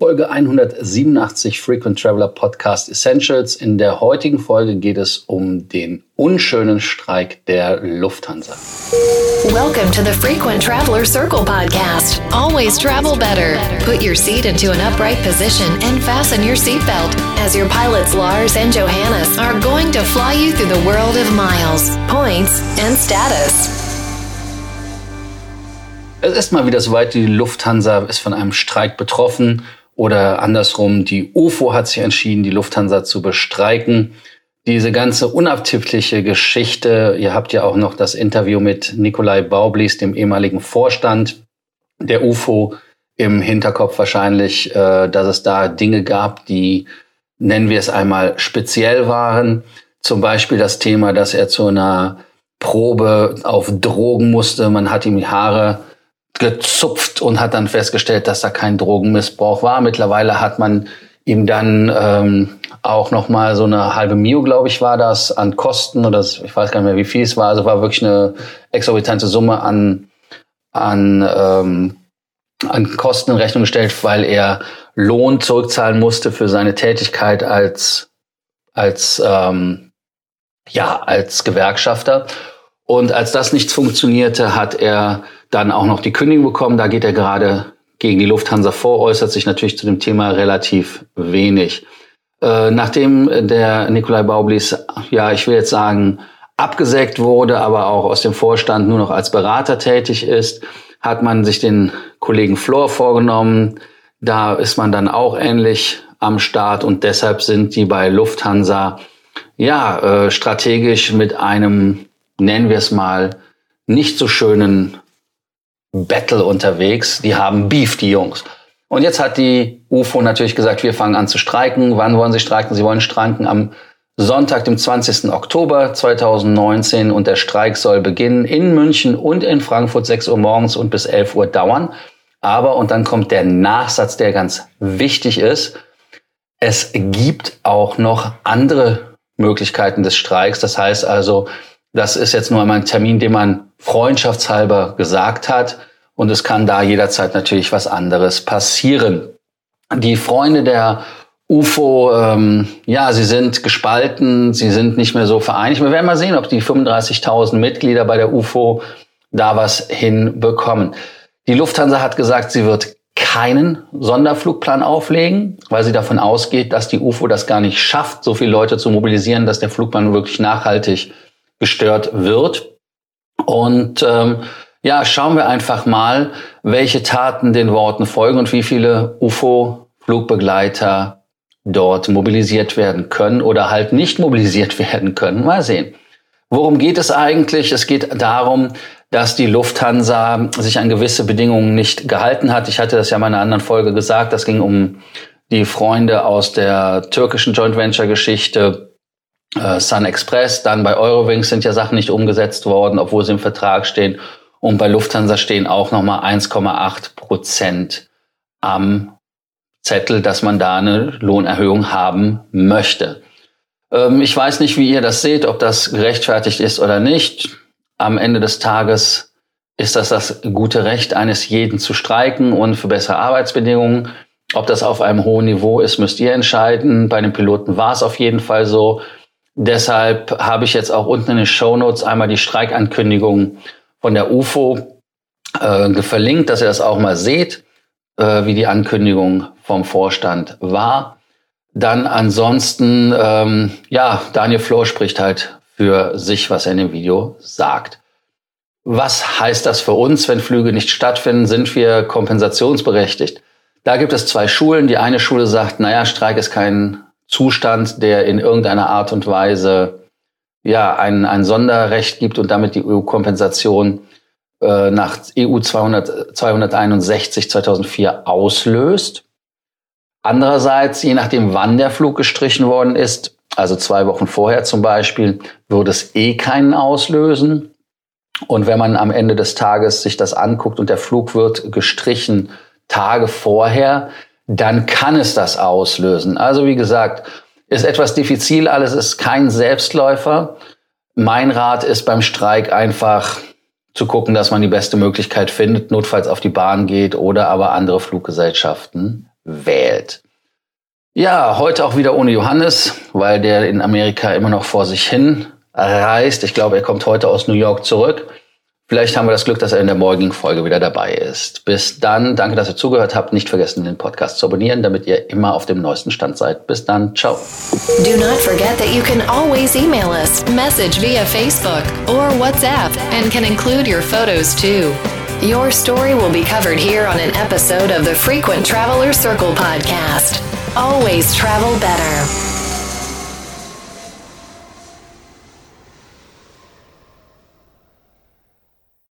Folge 187 Frequent Traveler Podcast Essentials. In der heutigen Folge geht es um den unschönen Streik der Lufthansa. Welcome to the Frequent Traveler Circle podcast. Always travel better. Put your seat into an upright position and fasten your seatbelt as your pilots Lars and Johannes are going to fly you through the world of miles, points and status. Es ist mal wieder soweit, die Lufthansa ist von einem Streik betroffen. Oder andersrum, die UFO hat sich entschieden, die Lufthansa zu bestreiken. Diese ganze unabtippliche Geschichte, ihr habt ja auch noch das Interview mit Nikolai Baublis, dem ehemaligen Vorstand der UFO, im Hinterkopf wahrscheinlich, äh, dass es da Dinge gab, die, nennen wir es einmal, speziell waren. Zum Beispiel das Thema, dass er zu einer Probe auf Drogen musste. Man hat ihm die Haare gezupft und hat dann festgestellt, dass da kein Drogenmissbrauch war. Mittlerweile hat man ihm dann ähm, auch noch mal so eine halbe Mio, glaube ich, war das an Kosten oder das, ich weiß gar nicht mehr, wie viel es war. Also war wirklich eine exorbitante Summe an an ähm, an Kosten in Rechnung gestellt, weil er Lohn zurückzahlen musste für seine Tätigkeit als als ähm, ja als Gewerkschafter. Und als das nicht funktionierte, hat er dann auch noch die Kündigung bekommen. Da geht er gerade gegen die Lufthansa vor, äußert sich natürlich zu dem Thema relativ wenig. Äh, nachdem der Nikolai Baublis, ja, ich will jetzt sagen, abgesägt wurde, aber auch aus dem Vorstand nur noch als Berater tätig ist, hat man sich den Kollegen Flor vorgenommen. Da ist man dann auch ähnlich am Start und deshalb sind die bei Lufthansa ja äh, strategisch mit einem, nennen wir es mal, nicht so schönen Battle unterwegs. Die haben Beef, die Jungs. Und jetzt hat die UFO natürlich gesagt, wir fangen an zu streiken. Wann wollen sie streiken? Sie wollen streiken am Sonntag, dem 20. Oktober 2019 und der Streik soll beginnen in München und in Frankfurt 6 Uhr morgens und bis 11 Uhr dauern. Aber, und dann kommt der Nachsatz, der ganz wichtig ist, es gibt auch noch andere Möglichkeiten des Streiks. Das heißt also, das ist jetzt nur einmal ein Termin, den man freundschaftshalber gesagt hat. Und es kann da jederzeit natürlich was anderes passieren. Die Freunde der UFO, ähm, ja, sie sind gespalten, sie sind nicht mehr so vereinigt. Wir werden mal sehen, ob die 35.000 Mitglieder bei der UFO da was hinbekommen. Die Lufthansa hat gesagt, sie wird keinen Sonderflugplan auflegen, weil sie davon ausgeht, dass die UFO das gar nicht schafft, so viele Leute zu mobilisieren, dass der Flugplan wirklich nachhaltig gestört wird. Und ähm, ja, schauen wir einfach mal, welche Taten den Worten folgen und wie viele UFO-Flugbegleiter dort mobilisiert werden können oder halt nicht mobilisiert werden können. Mal sehen. Worum geht es eigentlich? Es geht darum, dass die Lufthansa sich an gewisse Bedingungen nicht gehalten hat. Ich hatte das ja in einer anderen Folge gesagt. Das ging um die Freunde aus der türkischen Joint Venture Geschichte äh, Sun Express, dann bei Eurowings sind ja Sachen nicht umgesetzt worden, obwohl sie im Vertrag stehen. Und bei Lufthansa stehen auch nochmal 1,8 Prozent am Zettel, dass man da eine Lohnerhöhung haben möchte. Ähm, ich weiß nicht, wie ihr das seht, ob das gerechtfertigt ist oder nicht. Am Ende des Tages ist das das gute Recht eines jeden zu streiken und für bessere Arbeitsbedingungen. Ob das auf einem hohen Niveau ist, müsst ihr entscheiden. Bei den Piloten war es auf jeden Fall so. Deshalb habe ich jetzt auch unten in den Show Notes einmal die Streikankündigung von der UFO äh, verlinkt, dass ihr das auch mal seht, äh, wie die Ankündigung vom Vorstand war. Dann ansonsten, ähm, ja, Daniel Flor spricht halt für sich, was er in dem Video sagt. Was heißt das für uns, wenn Flüge nicht stattfinden? Sind wir kompensationsberechtigt? Da gibt es zwei Schulen. Die eine Schule sagt, naja, Streik ist kein Zustand, der in irgendeiner Art und Weise ja ein, ein Sonderrecht gibt und damit die EU-Kompensation äh, nach EU 200, 261 2004 auslöst. Andererseits, je nachdem, wann der Flug gestrichen worden ist, also zwei Wochen vorher zum Beispiel, würde es eh keinen auslösen. Und wenn man am Ende des Tages sich das anguckt und der Flug wird gestrichen Tage vorher, dann kann es das auslösen. Also wie gesagt, ist etwas diffizil, alles ist kein Selbstläufer. Mein Rat ist beim Streik einfach zu gucken, dass man die beste Möglichkeit findet, notfalls auf die Bahn geht oder aber andere Fluggesellschaften wählt. Ja, heute auch wieder ohne Johannes, weil der in Amerika immer noch vor sich hin reist. Ich glaube, er kommt heute aus New York zurück. Vielleicht haben wir das Glück, dass er in der morgigen Folge wieder dabei ist. Bis dann, danke, dass ihr zugehört habt. Nicht vergessen, den Podcast zu abonnieren, damit ihr immer auf dem neuesten Stand seid. Bis dann, ciao. Do not forget that you can always email us, message via Facebook or WhatsApp, and can include your photos too. Your story will be covered here on an episode of the Frequent Traveler Circle podcast. Always travel better.